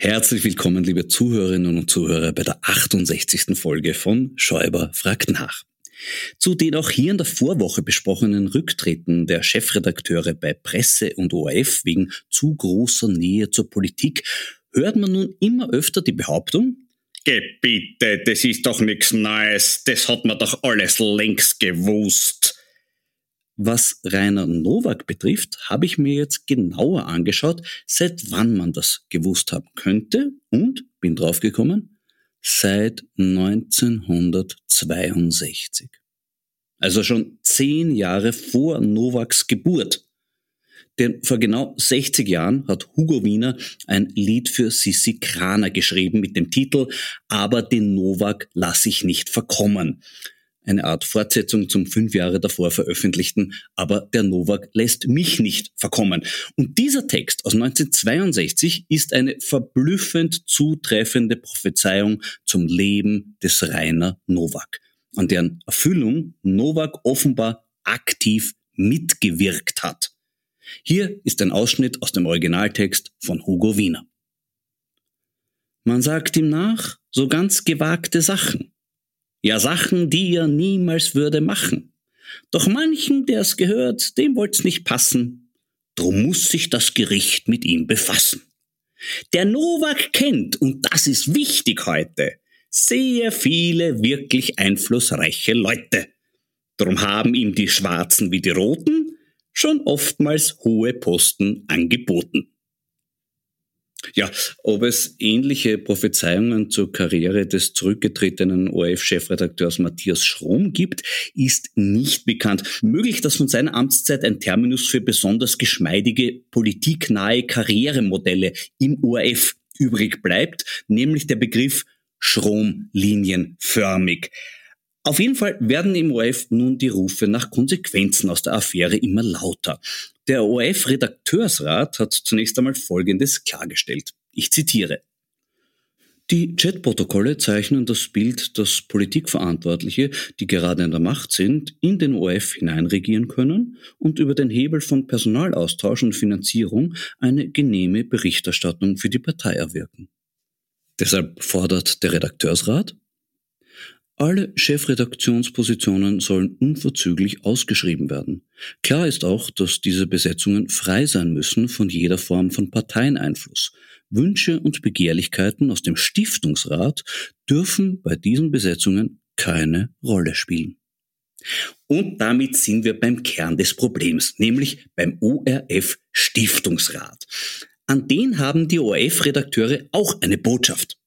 Herzlich willkommen, liebe Zuhörerinnen und Zuhörer, bei der 68. Folge von Schäuber fragt nach. Zu den auch hier in der Vorwoche besprochenen Rücktritten der Chefredakteure bei Presse und ORF wegen zu großer Nähe zur Politik hört man nun immer öfter die Behauptung, Gebiete, das ist doch nichts Neues, das hat man doch alles längst gewusst. Was Rainer Nowak betrifft, habe ich mir jetzt genauer angeschaut, seit wann man das gewusst haben könnte und bin draufgekommen, seit 1962. Also schon zehn Jahre vor Novaks Geburt. Denn vor genau 60 Jahren hat Hugo Wiener ein Lied für Sissi Kraner geschrieben mit dem Titel Aber den Novak lass ich nicht verkommen eine Art Fortsetzung zum fünf Jahre davor veröffentlichten, aber der Novak lässt mich nicht verkommen. Und dieser Text aus 1962 ist eine verblüffend zutreffende Prophezeiung zum Leben des Rainer Novak, an deren Erfüllung Novak offenbar aktiv mitgewirkt hat. Hier ist ein Ausschnitt aus dem Originaltext von Hugo Wiener. Man sagt ihm nach so ganz gewagte Sachen ja, Sachen, die er niemals würde machen. Doch manchen, der's gehört, dem wollt's nicht passen. Drum muss sich das Gericht mit ihm befassen. Der Novak kennt, und das ist wichtig heute, sehr viele wirklich einflussreiche Leute. Drum haben ihm die Schwarzen wie die Roten schon oftmals hohe Posten angeboten. Ja, ob es ähnliche Prophezeiungen zur Karriere des zurückgetretenen ORF-Chefredakteurs Matthias Schrom gibt, ist nicht bekannt. Möglich, dass von seiner Amtszeit ein Terminus für besonders geschmeidige, politiknahe Karrieremodelle im ORF übrig bleibt, nämlich der Begriff Schromlinienförmig. Auf jeden Fall werden im ORF nun die Rufe nach Konsequenzen aus der Affäre immer lauter. Der ORF-Redakteursrat hat zunächst einmal Folgendes klargestellt. Ich zitiere. Die Chatprotokolle zeichnen das Bild, dass Politikverantwortliche, die gerade in der Macht sind, in den ORF hineinregieren können und über den Hebel von Personalaustausch und Finanzierung eine genehme Berichterstattung für die Partei erwirken. Deshalb fordert der Redakteursrat, alle Chefredaktionspositionen sollen unverzüglich ausgeschrieben werden. Klar ist auch, dass diese Besetzungen frei sein müssen von jeder Form von Parteieneinfluss. Wünsche und Begehrlichkeiten aus dem Stiftungsrat dürfen bei diesen Besetzungen keine Rolle spielen. Und damit sind wir beim Kern des Problems, nämlich beim ORF Stiftungsrat. An den haben die ORF-Redakteure auch eine Botschaft.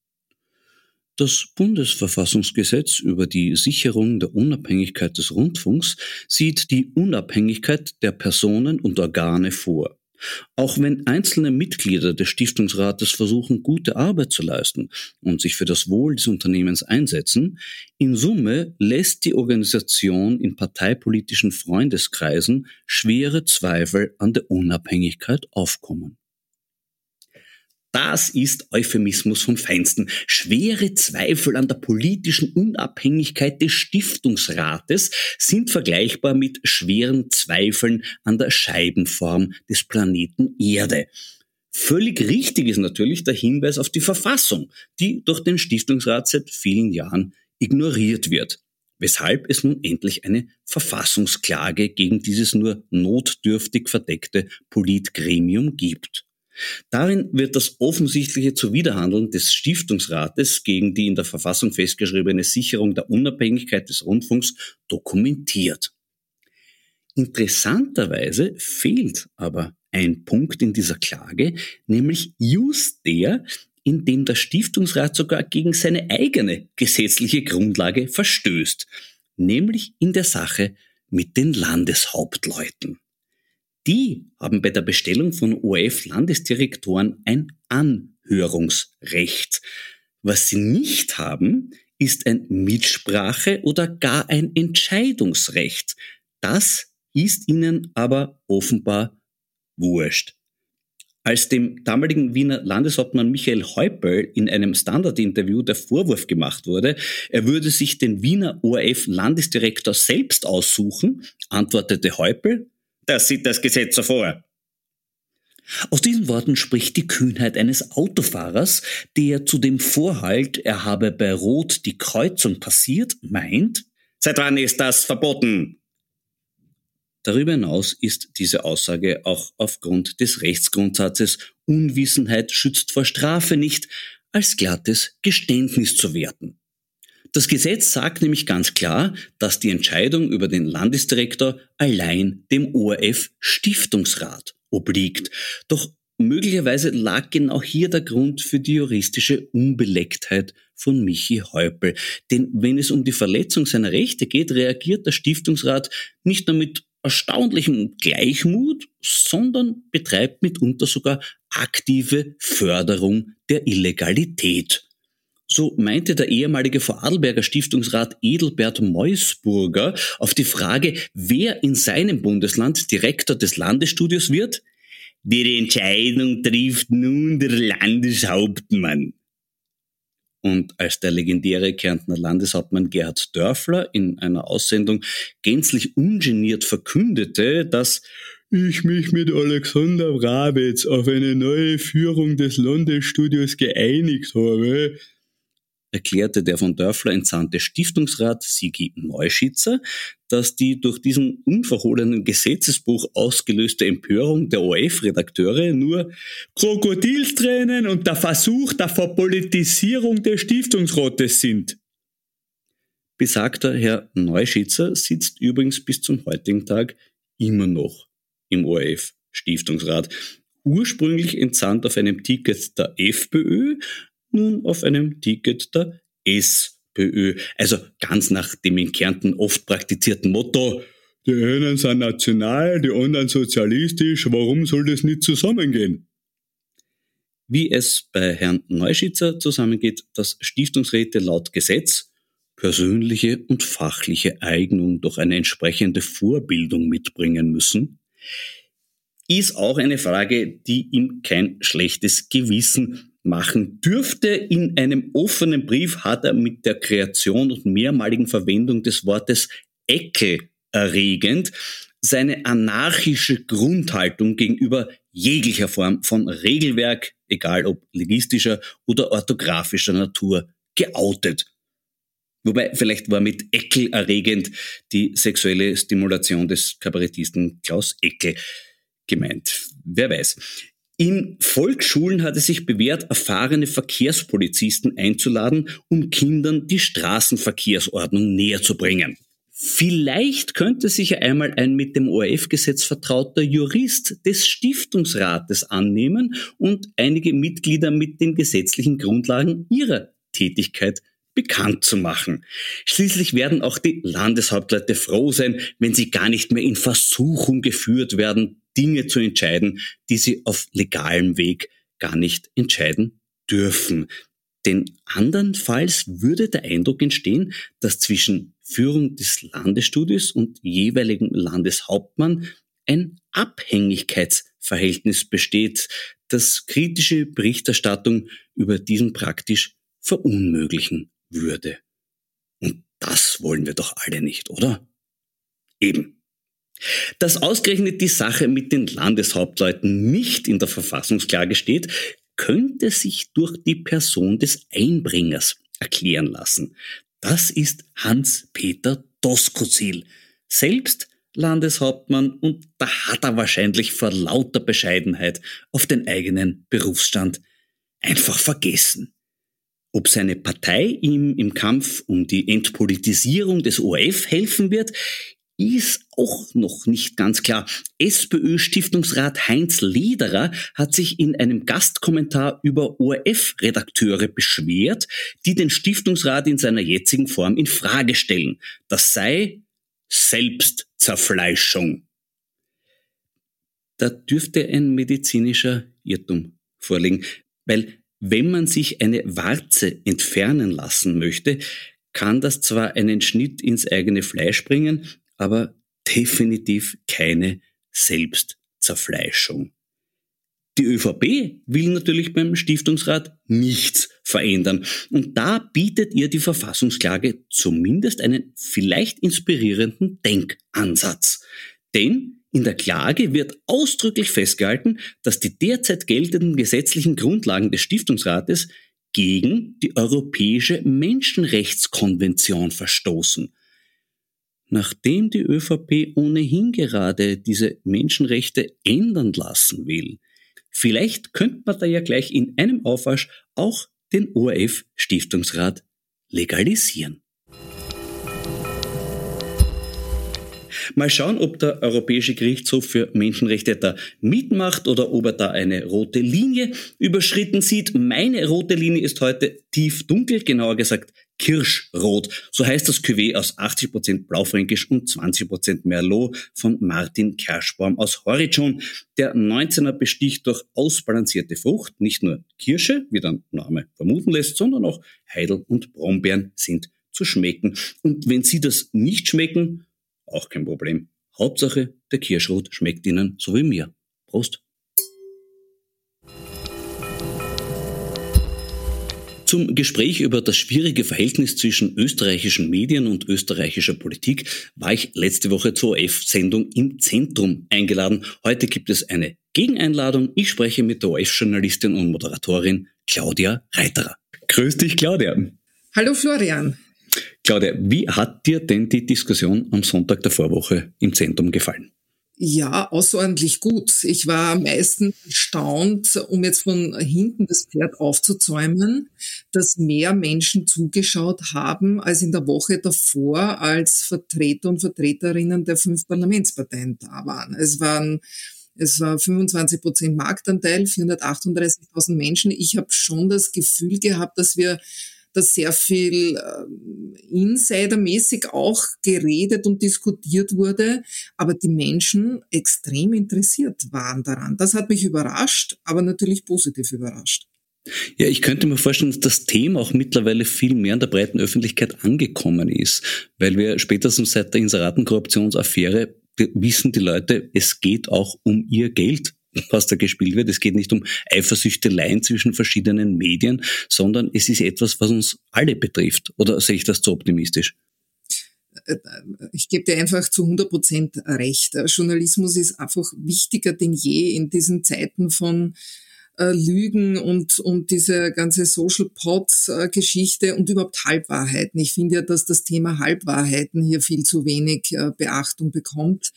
Das Bundesverfassungsgesetz über die Sicherung der Unabhängigkeit des Rundfunks sieht die Unabhängigkeit der Personen und Organe vor. Auch wenn einzelne Mitglieder des Stiftungsrates versuchen, gute Arbeit zu leisten und sich für das Wohl des Unternehmens einsetzen, in Summe lässt die Organisation in parteipolitischen Freundeskreisen schwere Zweifel an der Unabhängigkeit aufkommen. Das ist Euphemismus vom Feinsten. Schwere Zweifel an der politischen Unabhängigkeit des Stiftungsrates sind vergleichbar mit schweren Zweifeln an der Scheibenform des Planeten Erde. Völlig richtig ist natürlich der Hinweis auf die Verfassung, die durch den Stiftungsrat seit vielen Jahren ignoriert wird, weshalb es nun endlich eine Verfassungsklage gegen dieses nur notdürftig verdeckte Politgremium gibt. Darin wird das offensichtliche Zuwiderhandeln des Stiftungsrates gegen die in der Verfassung festgeschriebene Sicherung der Unabhängigkeit des Rundfunks dokumentiert. Interessanterweise fehlt aber ein Punkt in dieser Klage, nämlich just der, in dem der Stiftungsrat sogar gegen seine eigene gesetzliche Grundlage verstößt, nämlich in der Sache mit den Landeshauptleuten. Die haben bei der Bestellung von ORF-Landesdirektoren ein Anhörungsrecht. Was sie nicht haben, ist ein Mitsprache- oder gar ein Entscheidungsrecht. Das ist ihnen aber offenbar wurscht. Als dem damaligen Wiener Landeshauptmann Michael Häupl in einem Standardinterview der Vorwurf gemacht wurde, er würde sich den Wiener ORF-Landesdirektor selbst aussuchen, antwortete Häupl, das sieht das Gesetz so vor. Aus diesen Worten spricht die Kühnheit eines Autofahrers, der zu dem Vorhalt, er habe bei Rot die Kreuzung passiert, meint, seit wann ist das verboten? Darüber hinaus ist diese Aussage auch aufgrund des Rechtsgrundsatzes Unwissenheit schützt vor Strafe nicht als glattes Geständnis zu werten. Das Gesetz sagt nämlich ganz klar, dass die Entscheidung über den Landesdirektor allein dem ORF Stiftungsrat obliegt. Doch möglicherweise lag genau hier der Grund für die juristische Unbelecktheit von Michi Häupl. Denn wenn es um die Verletzung seiner Rechte geht, reagiert der Stiftungsrat nicht nur mit erstaunlichem Gleichmut, sondern betreibt mitunter sogar aktive Förderung der Illegalität. So meinte der ehemalige Vorarlberger Stiftungsrat Edelbert Meusburger auf die Frage, wer in seinem Bundesland Direktor des Landesstudios wird, die Entscheidung trifft nun der Landeshauptmann. Und als der legendäre Kärntner Landeshauptmann Gerhard Dörfler in einer Aussendung gänzlich ungeniert verkündete, dass ich mich mit Alexander Brabetz auf eine neue Führung des Landesstudios geeinigt habe, erklärte der von Dörfler entsandte Stiftungsrat Sigi Neuschitzer, dass die durch diesen unverhohlenen Gesetzesbruch ausgelöste Empörung der ORF-Redakteure nur Krokodilstränen und der Versuch der Verpolitisierung des Stiftungsrates sind. Besagter Herr Neuschitzer sitzt übrigens bis zum heutigen Tag immer noch im ORF-Stiftungsrat. Ursprünglich entsandt auf einem Ticket der FPÖ, nun auf einem Ticket der SPÖ. Also ganz nach dem in Kärnten oft praktizierten Motto, die einen sind national, die anderen sozialistisch, warum soll das nicht zusammengehen? Wie es bei Herrn Neuschitzer zusammengeht, dass Stiftungsräte laut Gesetz persönliche und fachliche Eignung durch eine entsprechende Vorbildung mitbringen müssen, ist auch eine Frage, die ihm kein schlechtes Gewissen machen dürfte. In einem offenen Brief hat er mit der Kreation und mehrmaligen Verwendung des Wortes Ecke erregend seine anarchische Grundhaltung gegenüber jeglicher Form von Regelwerk, egal ob legistischer oder orthografischer Natur, geoutet. Wobei vielleicht war mit Eckel erregend die sexuelle Stimulation des Kabarettisten Klaus Eckel gemeint. Wer weiß. In Volksschulen hat es sich bewährt, erfahrene Verkehrspolizisten einzuladen, um Kindern die Straßenverkehrsordnung näher zu bringen. Vielleicht könnte sich ja einmal ein mit dem ORF-Gesetz vertrauter Jurist des Stiftungsrates annehmen und einige Mitglieder mit den gesetzlichen Grundlagen ihrer Tätigkeit bekannt zu machen. Schließlich werden auch die Landeshauptleute froh sein, wenn sie gar nicht mehr in Versuchung geführt werden, Dinge zu entscheiden, die sie auf legalem Weg gar nicht entscheiden dürfen. Denn andernfalls würde der Eindruck entstehen, dass zwischen Führung des Landesstudios und jeweiligen Landeshauptmann ein Abhängigkeitsverhältnis besteht, das kritische Berichterstattung über diesen praktisch verunmöglichen würde. Und das wollen wir doch alle nicht, oder? Eben. Dass ausgerechnet die Sache mit den Landeshauptleuten nicht in der Verfassungsklage steht, könnte sich durch die Person des Einbringers erklären lassen. Das ist Hans-Peter Doskozil, selbst Landeshauptmann und da hat er wahrscheinlich vor lauter Bescheidenheit auf den eigenen Berufsstand einfach vergessen. Ob seine Partei ihm im Kampf um die Entpolitisierung des ORF helfen wird, ist auch noch nicht ganz klar. SPÖ-Stiftungsrat Heinz Lederer hat sich in einem Gastkommentar über ORF-Redakteure beschwert, die den Stiftungsrat in seiner jetzigen Form in Frage stellen. Das sei Selbstzerfleischung. Da dürfte ein medizinischer Irrtum vorliegen, weil wenn man sich eine Warze entfernen lassen möchte, kann das zwar einen Schnitt ins eigene Fleisch bringen, aber definitiv keine Selbstzerfleischung. Die ÖVP will natürlich beim Stiftungsrat nichts verändern. Und da bietet ihr die Verfassungsklage zumindest einen vielleicht inspirierenden Denkansatz. Denn in der Klage wird ausdrücklich festgehalten, dass die derzeit geltenden gesetzlichen Grundlagen des Stiftungsrates gegen die Europäische Menschenrechtskonvention verstoßen. Nachdem die ÖVP ohnehin gerade diese Menschenrechte ändern lassen will, vielleicht könnte man da ja gleich in einem Aufwasch auch den ORF-Stiftungsrat legalisieren. Mal schauen, ob der Europäische Gerichtshof für Menschenrechte da mitmacht oder ob er da eine rote Linie überschritten sieht. Meine rote Linie ist heute tief dunkel, genauer gesagt Kirschrot. So heißt das Cuvée aus 80% Blaufränkisch und 20% Merlot von Martin Kerschbaum aus Horizon. Der 19er besticht durch ausbalancierte Frucht. Nicht nur Kirsche, wie der Name vermuten lässt, sondern auch Heidel und Brombeeren sind zu schmecken. Und wenn Sie das nicht schmecken, auch kein Problem. Hauptsache, der Kirschrot schmeckt Ihnen so wie mir. Prost! Zum Gespräch über das schwierige Verhältnis zwischen österreichischen Medien und österreichischer Politik war ich letzte Woche zur OF-Sendung im Zentrum eingeladen. Heute gibt es eine Gegeneinladung. Ich spreche mit der OF-Journalistin und Moderatorin Claudia Reiterer. Grüß dich, Claudia. Hallo Florian. Claudia, wie hat dir denn die Diskussion am Sonntag der Vorwoche im Zentrum gefallen? Ja, außerordentlich gut. Ich war am meisten erstaunt, um jetzt von hinten das Pferd aufzuzäumen, dass mehr Menschen zugeschaut haben als in der Woche davor, als Vertreter und Vertreterinnen der fünf Parlamentsparteien da waren. Es waren es war 25 Prozent Marktanteil, 438.000 Menschen. Ich habe schon das Gefühl gehabt, dass wir dass sehr viel äh, insidermäßig auch geredet und diskutiert wurde, aber die Menschen extrem interessiert waren daran. Das hat mich überrascht, aber natürlich positiv überrascht. Ja, ich könnte mir vorstellen, dass das Thema auch mittlerweile viel mehr in der breiten Öffentlichkeit angekommen ist, weil wir spätestens seit der Inseratenkorruptionsaffäre wissen die Leute, es geht auch um ihr Geld was da gespielt wird. Es geht nicht um Eifersüchteleien zwischen verschiedenen Medien, sondern es ist etwas, was uns alle betrifft. Oder sehe ich das zu optimistisch? Äh, ich gebe dir einfach zu 100 Prozent recht. Journalismus ist einfach wichtiger denn je in diesen Zeiten von äh, Lügen und, und diese ganze Social Pods äh, Geschichte und überhaupt Halbwahrheiten. Ich finde ja, dass das Thema Halbwahrheiten hier viel zu wenig äh, Beachtung bekommt.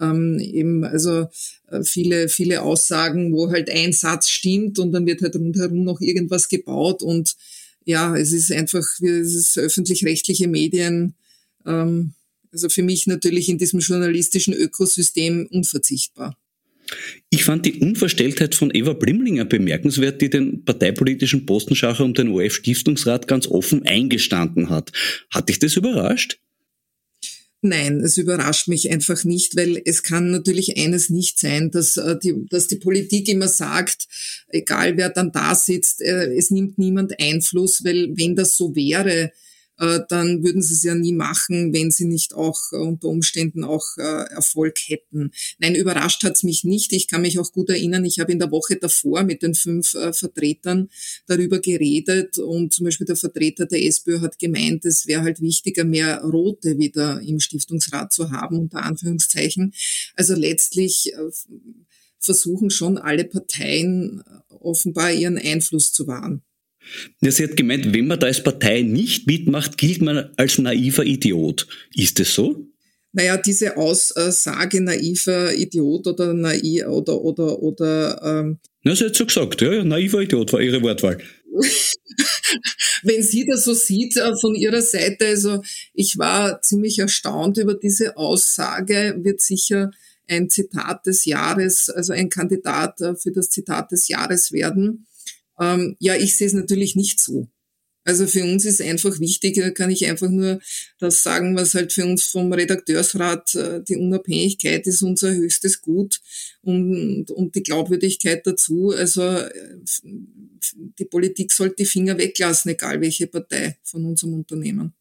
Ähm, eben, also äh, viele, viele Aussagen, wo halt ein Satz stimmt und dann wird halt rundherum noch irgendwas gebaut und ja, es ist einfach, es ist öffentlich-rechtliche Medien, ähm, Also für mich natürlich in diesem journalistischen Ökosystem unverzichtbar. Ich fand die Unverstelltheit von Eva Blimlinger bemerkenswert, die den parteipolitischen Postenschacher um den OF-Stiftungsrat ganz offen eingestanden hat. Hat dich das überrascht? Nein, es überrascht mich einfach nicht, weil es kann natürlich eines nicht sein, dass äh, die, dass die Politik immer sagt, egal wer dann da sitzt, äh, es nimmt niemand Einfluss, weil wenn das so wäre, dann würden sie es ja nie machen, wenn sie nicht auch äh, unter Umständen auch äh, Erfolg hätten. Nein, überrascht hat's mich nicht. Ich kann mich auch gut erinnern, ich habe in der Woche davor mit den fünf Vertretern darüber geredet und zum Beispiel der Vertreter der SPÖ hat gemeint, es wäre halt wichtiger, mehr Rote wieder im Stiftungsrat zu haben, unter Anführungszeichen. Also letztlich versuchen schon alle Parteien offenbar ihren Einfluss zu wahren. Ja, sie hat gemeint, wenn man da als Partei nicht mitmacht, gilt man als naiver Idiot. Ist es so? Naja, diese Aussage naiver Idiot oder naiv oder oder oder ähm, Na, sie hat so gesagt, ja, ja, naiver Idiot war ihre Wortwahl. Wenn sie das so sieht äh, von ihrer Seite, also ich war ziemlich erstaunt über diese Aussage, wird sicher ein Zitat des Jahres, also ein Kandidat äh, für das Zitat des Jahres werden. Ähm, ja, ich sehe es natürlich nicht so. Also für uns ist einfach wichtig, da kann ich einfach nur das sagen, was halt für uns vom Redakteursrat äh, die Unabhängigkeit ist unser höchstes Gut und, und die Glaubwürdigkeit dazu. Also äh, die Politik sollte die Finger weglassen, egal welche Partei von unserem Unternehmen.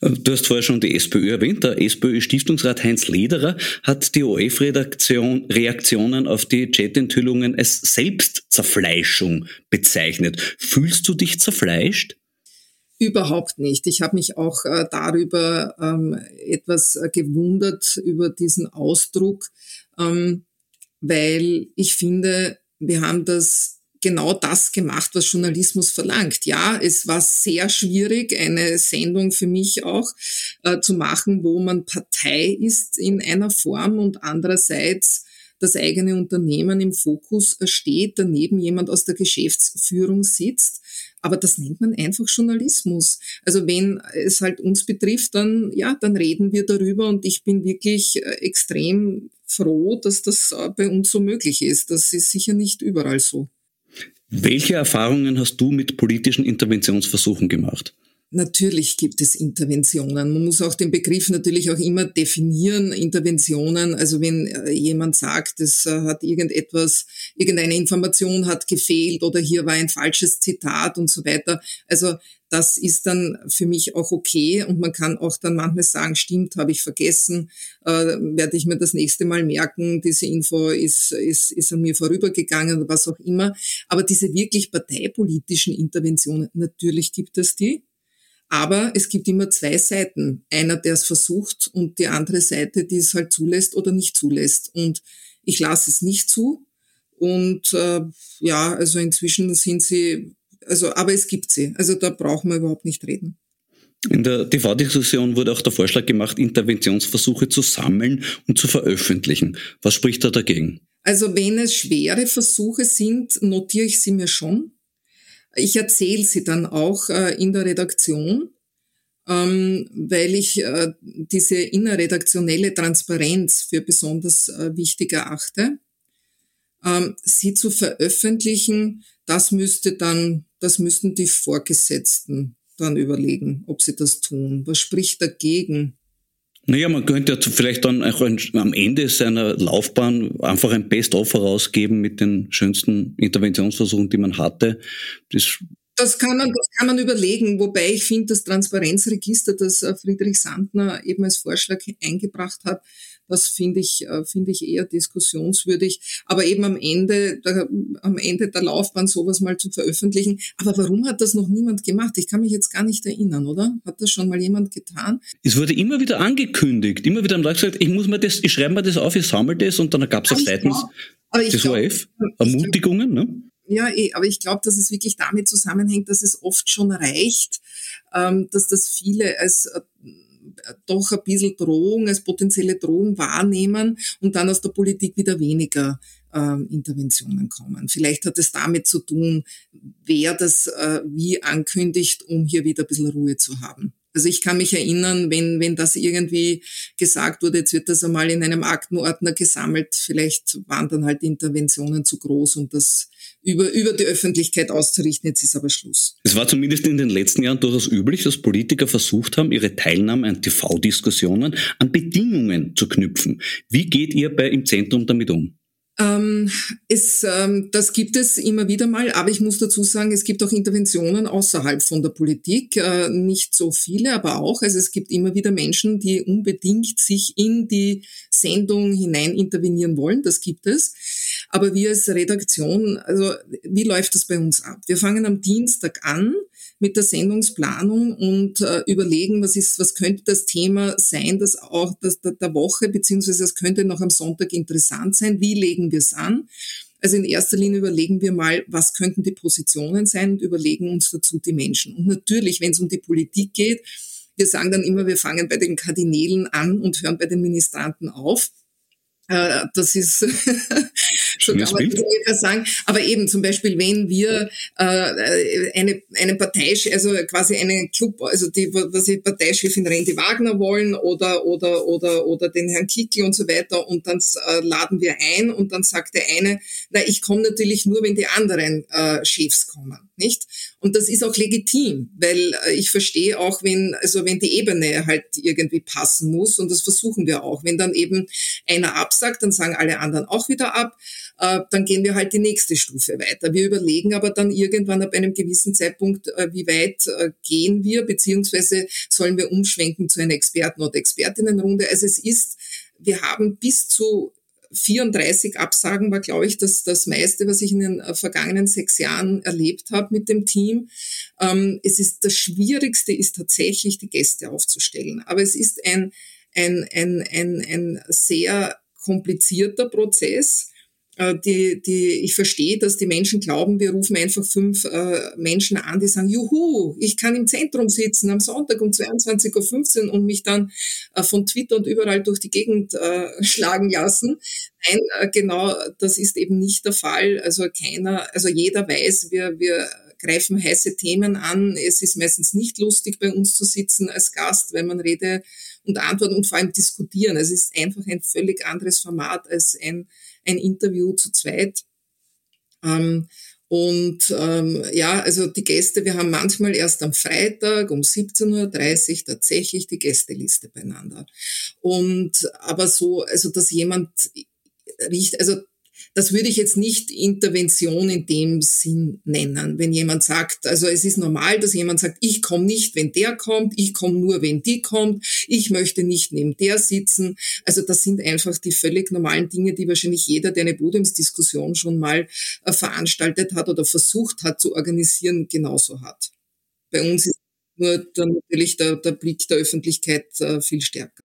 Du hast vorher schon die SPÖ erwähnt. Der SPÖ-Stiftungsrat Heinz Lederer hat die OF-Reaktionen auf die Chat-Enthüllungen als Selbstzerfleischung bezeichnet. Fühlst du dich zerfleischt? Überhaupt nicht. Ich habe mich auch äh, darüber ähm, etwas äh, gewundert, über diesen Ausdruck, ähm, weil ich finde, wir haben das genau das gemacht, was Journalismus verlangt. Ja, es war sehr schwierig, eine Sendung für mich auch äh, zu machen, wo man Partei ist in einer Form und andererseits das eigene Unternehmen im Fokus steht, daneben jemand aus der Geschäftsführung sitzt. Aber das nennt man einfach Journalismus. Also wenn es halt uns betrifft, dann, ja, dann reden wir darüber und ich bin wirklich äh, extrem froh, dass das äh, bei uns so möglich ist. Das ist sicher nicht überall so. Welche Erfahrungen hast du mit politischen Interventionsversuchen gemacht? Natürlich gibt es Interventionen. Man muss auch den Begriff natürlich auch immer definieren, Interventionen. Also wenn äh, jemand sagt, es äh, hat irgendetwas, irgendeine Information hat gefehlt oder hier war ein falsches Zitat und so weiter. Also das ist dann für mich auch okay und man kann auch dann manchmal sagen, stimmt, habe ich vergessen, äh, werde ich mir das nächste Mal merken, diese Info ist, ist, ist an mir vorübergegangen oder was auch immer. Aber diese wirklich parteipolitischen Interventionen, natürlich gibt es die. Aber es gibt immer zwei Seiten. Einer, der es versucht und die andere Seite, die es halt zulässt oder nicht zulässt. Und ich lasse es nicht zu. Und äh, ja, also inzwischen sind sie also, aber es gibt sie. Also da brauchen wir überhaupt nicht reden. In der TV-Diskussion wurde auch der Vorschlag gemacht, Interventionsversuche zu sammeln und zu veröffentlichen. Was spricht da dagegen? Also wenn es schwere Versuche sind, notiere ich sie mir schon. Ich erzähle sie dann auch äh, in der Redaktion, ähm, weil ich äh, diese innerredaktionelle Transparenz für besonders äh, wichtig erachte. Ähm, sie zu veröffentlichen, das müsste dann, das müssten die Vorgesetzten dann überlegen, ob sie das tun. Was spricht dagegen? Naja, man könnte ja vielleicht dann auch am Ende seiner Laufbahn einfach ein Best-of herausgeben mit den schönsten Interventionsversuchen, die man hatte. Das das kann man, das kann man überlegen, wobei ich finde, das Transparenzregister, das äh, Friedrich Sandner eben als Vorschlag eingebracht hat, das finde ich, äh, finde ich eher diskussionswürdig. Aber eben am Ende, der, am Ende der Laufbahn sowas mal zu veröffentlichen. Aber warum hat das noch niemand gemacht? Ich kann mich jetzt gar nicht erinnern, oder? Hat das schon mal jemand getan? Es wurde immer wieder angekündigt. Immer wieder haben Leute gesagt, ich muss mir das, ich schreibe mir das auf, ich sammle das und dann gab es auch seitens des ORF Ermutigungen, ne? Ja, eh, aber ich glaube, dass es wirklich damit zusammenhängt, dass es oft schon reicht, ähm, dass das viele als äh, doch ein bisschen Drohung, als potenzielle Drohung wahrnehmen und dann aus der Politik wieder weniger ähm, Interventionen kommen. Vielleicht hat es damit zu tun, wer das äh, wie ankündigt, um hier wieder ein bisschen Ruhe zu haben. Also ich kann mich erinnern, wenn, wenn das irgendwie gesagt wurde, jetzt wird das einmal in einem Aktenordner gesammelt, vielleicht waren dann halt Interventionen zu groß, um das über, über die Öffentlichkeit auszurichten. Jetzt ist aber Schluss. Es war zumindest in den letzten Jahren durchaus üblich, dass Politiker versucht haben, ihre Teilnahme an TV-Diskussionen an Bedingungen zu knüpfen. Wie geht ihr bei im Zentrum damit um? Ähm, es, ähm, das gibt es immer wieder mal, aber ich muss dazu sagen, es gibt auch Interventionen außerhalb von der Politik. Äh, nicht so viele, aber auch. Also es gibt immer wieder Menschen, die unbedingt sich in die Sendung hinein intervenieren wollen. Das gibt es. Aber wir als Redaktion, also wie läuft das bei uns ab? Wir fangen am Dienstag an mit der Sendungsplanung und äh, überlegen, was ist, was könnte das Thema sein, das auch das, der, der Woche, beziehungsweise es könnte noch am Sonntag interessant sein. Wie legen wir es an? Also in erster Linie überlegen wir mal, was könnten die Positionen sein und überlegen uns dazu die Menschen. Und natürlich, wenn es um die Politik geht, wir sagen dann immer, wir fangen bei den Kardinälen an und hören bei den Ministranten auf. Äh, das ist so kann man das sagen. Aber eben zum Beispiel, wenn wir äh, eine, eine Partei, also quasi einen Club, also die, was die Parteichefin Randy Wagner wollen oder oder oder oder den Herrn Kickel und so weiter und dann äh, laden wir ein und dann sagt der eine, na ich komme natürlich nur, wenn die anderen äh, Chefs kommen, nicht? Und das ist auch legitim, weil äh, ich verstehe auch, wenn also wenn die Ebene halt irgendwie passen muss und das versuchen wir auch. Wenn dann eben einer absagt, dann sagen alle anderen auch wieder ab. Äh, dann gehen wir halt die nächste Stufe weiter. Wir überlegen aber dann irgendwann ab einem gewissen Zeitpunkt, äh, wie weit äh, gehen wir, beziehungsweise sollen wir umschwenken zu einer Experten- oder Expertinnenrunde. Also es ist, wir haben bis zu 34 Absagen war, glaube ich, das, das meiste, was ich in den vergangenen sechs Jahren erlebt habe mit dem Team. Ähm, es ist das Schwierigste ist tatsächlich, die Gäste aufzustellen. Aber es ist ein, ein, ein, ein, ein sehr komplizierter Prozess. Äh, die, die, ich verstehe, dass die Menschen glauben, wir rufen einfach fünf äh, Menschen an, die sagen, juhu, ich kann im Zentrum sitzen am Sonntag um 22.15 Uhr und mich dann äh, von Twitter und überall durch die Gegend äh, schlagen lassen. Nein, äh, genau, das ist eben nicht der Fall. Also keiner, also jeder weiß, wir, wir greifen heiße Themen an. Es ist meistens nicht lustig, bei uns zu sitzen als Gast, wenn man Rede und Antwort und vor allem diskutieren. Es ist einfach ein völlig anderes Format als ein ein Interview zu zweit. Ähm, und ähm, ja, also die Gäste, wir haben manchmal erst am Freitag um 17.30 Uhr tatsächlich die Gästeliste beieinander. Und aber so, also dass jemand riecht, also das würde ich jetzt nicht Intervention in dem Sinn nennen. Wenn jemand sagt, also es ist normal, dass jemand sagt, ich komme nicht, wenn der kommt, ich komme nur, wenn die kommt, ich möchte nicht neben der sitzen. Also das sind einfach die völlig normalen Dinge, die wahrscheinlich jeder, der eine Podiumsdiskussion schon mal äh, veranstaltet hat oder versucht hat zu organisieren, genauso hat. Bei uns ist nur dann natürlich der, der Blick der Öffentlichkeit äh, viel stärker.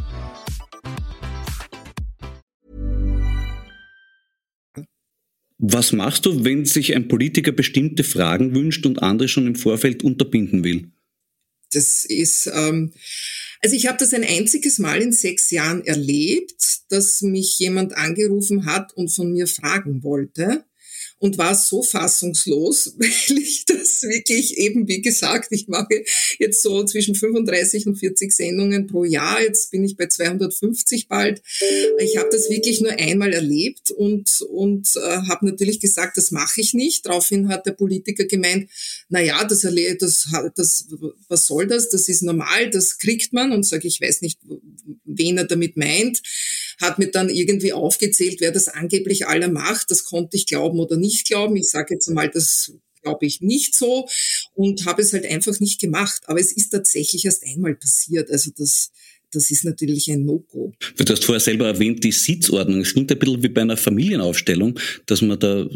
Was machst du, wenn sich ein Politiker bestimmte Fragen wünscht und andere schon im Vorfeld unterbinden will? Das ist, ähm, also ich habe das ein einziges Mal in sechs Jahren erlebt, dass mich jemand angerufen hat und von mir fragen wollte und war so fassungslos, weil ich das wirklich eben, wie gesagt, ich mache jetzt so zwischen 35 und 40 Sendungen pro Jahr. Jetzt bin ich bei 250 bald. Ich habe das wirklich nur einmal erlebt und, und äh, habe natürlich gesagt, das mache ich nicht. Daraufhin hat der Politiker gemeint, na ja, das, das, das, was soll das? Das ist normal, das kriegt man. Und sage, ich weiß nicht, wen er damit meint hat mir dann irgendwie aufgezählt, wer das angeblich aller macht. Das konnte ich glauben oder nicht glauben. Ich sage jetzt einmal, das glaube ich nicht so und habe es halt einfach nicht gemacht. Aber es ist tatsächlich erst einmal passiert. Also das das ist natürlich ein No-Go. Du hast vorher selber erwähnt, die Sitzordnung. Es klingt ein bisschen wie bei einer Familienaufstellung, dass man da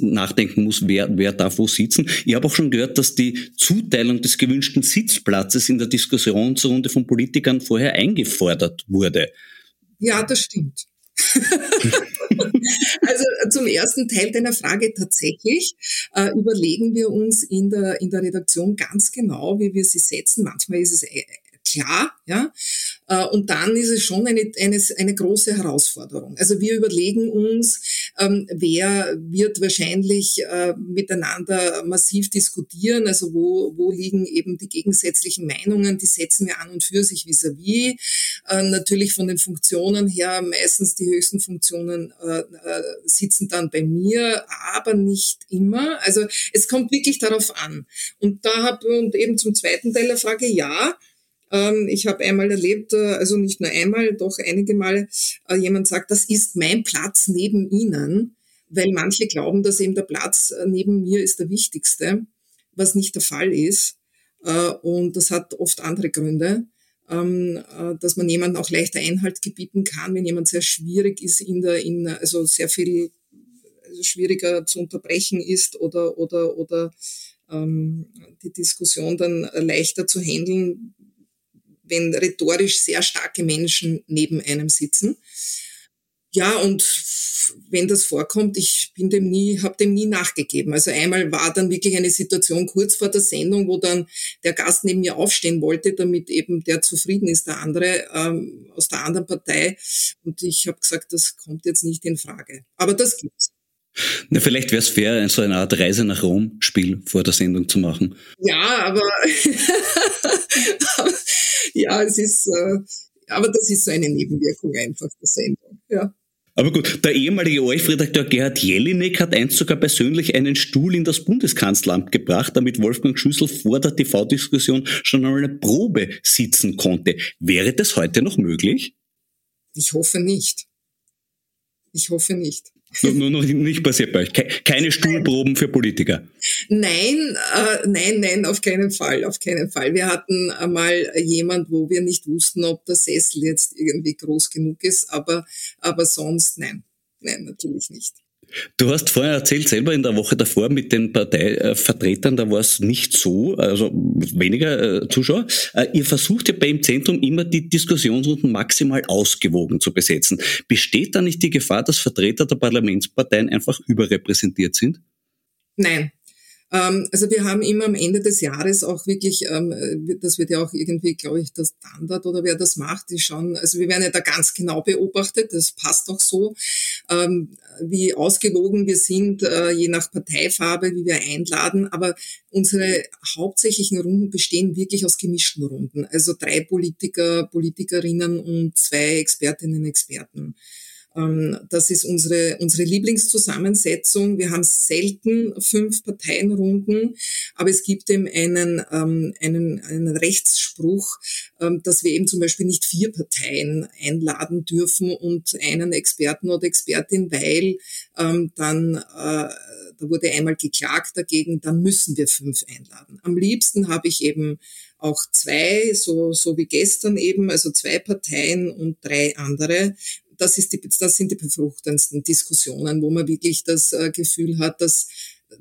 nachdenken muss, wer, wer darf wo sitzen. Ich habe auch schon gehört, dass die Zuteilung des gewünschten Sitzplatzes in der Diskussionsrunde von Politikern vorher eingefordert wurde. Ja, das stimmt. also zum ersten Teil deiner Frage tatsächlich äh, überlegen wir uns in der, in der Redaktion ganz genau, wie wir sie setzen. Manchmal ist es äh, klar, ja. Äh, und dann ist es schon eine, eine, eine große Herausforderung. Also wir überlegen uns, ähm, wer wird wahrscheinlich äh, miteinander massiv diskutieren, also wo, wo liegen eben die gegensätzlichen Meinungen, die setzen wir an und für sich vis-à-vis. -vis. Äh, natürlich von den Funktionen her, meistens die höchsten Funktionen sitzen dann bei mir, aber nicht immer. Also es kommt wirklich darauf an. Und da habe und eben zum zweiten Teil der Frage, ja, ähm, ich habe einmal erlebt, äh, also nicht nur einmal, doch einige Male, äh, jemand sagt, das ist mein Platz neben Ihnen, weil manche glauben, dass eben der Platz äh, neben mir ist der wichtigste, was nicht der Fall ist. Und das hat oft andere Gründe ähm, dass man jemanden auch leichter Einhalt gebieten kann, wenn jemand sehr schwierig ist in der, in, also sehr viel schwieriger zu unterbrechen ist oder, oder, oder ähm, die Diskussion dann leichter zu handeln, wenn rhetorisch sehr starke Menschen neben einem sitzen. Ja, und wenn das vorkommt, ich bin dem nie, habe dem nie nachgegeben. Also einmal war dann wirklich eine Situation kurz vor der Sendung, wo dann der Gast neben mir aufstehen wollte, damit eben der zufrieden ist, der andere ähm, aus der anderen Partei. Und ich habe gesagt, das kommt jetzt nicht in Frage. Aber das gibt's. Na, vielleicht wäre es fair, so eine Art Reise nach Rom-Spiel vor der Sendung zu machen. Ja, aber ja, es ist, äh, aber das ist so eine Nebenwirkung einfach der Sendung. Ja. Aber gut, der ehemalige ORF-Redakteur Gerhard Jelinek hat einst sogar persönlich einen Stuhl in das Bundeskanzleramt gebracht, damit Wolfgang Schüssel vor der TV-Diskussion schon einmal eine Probe sitzen konnte. Wäre das heute noch möglich? Ich hoffe nicht. Ich hoffe nicht. Nur, noch nicht passiert bei euch. Keine Stuhlproben für Politiker. Nein, äh, nein, nein, auf keinen Fall, auf keinen Fall. Wir hatten einmal jemand, wo wir nicht wussten, ob der Sessel jetzt irgendwie groß genug ist, aber, aber sonst nein. Nein, natürlich nicht. Du hast vorher erzählt, selber in der Woche davor mit den Parteivertretern, da war es nicht so, also weniger äh, Zuschauer. Äh, ihr versucht ja beim Zentrum immer die Diskussionsrunden maximal ausgewogen zu besetzen. Besteht da nicht die Gefahr, dass Vertreter der Parlamentsparteien einfach überrepräsentiert sind? Nein, ähm, also wir haben immer am Ende des Jahres auch wirklich, ähm, äh, das wird ja auch irgendwie, glaube ich, das Standard oder wer das macht, die schauen, also wir werden ja da ganz genau beobachtet, das passt auch so, ähm, wie ausgewogen wir sind, äh, je nach Parteifarbe, wie wir einladen, aber unsere hauptsächlichen Runden bestehen wirklich aus gemischten Runden, also drei Politiker, Politikerinnen und zwei Expertinnen Experten. Ähm, das ist unsere, unsere Lieblingszusammensetzung. Wir haben selten fünf Parteienrunden, aber es gibt eben einen, ähm, einen, einen Rechtsspruch, ähm, dass wir eben zum Beispiel nicht vier Parteien einladen dürfen und einen Experten oder Expertin, weil dann äh, da wurde einmal geklagt dagegen, dann müssen wir fünf einladen. Am liebsten habe ich eben auch zwei, so, so wie gestern eben, also zwei Parteien und drei andere, das, ist die, das sind die befruchtendsten Diskussionen, wo man wirklich das äh, Gefühl hat, dass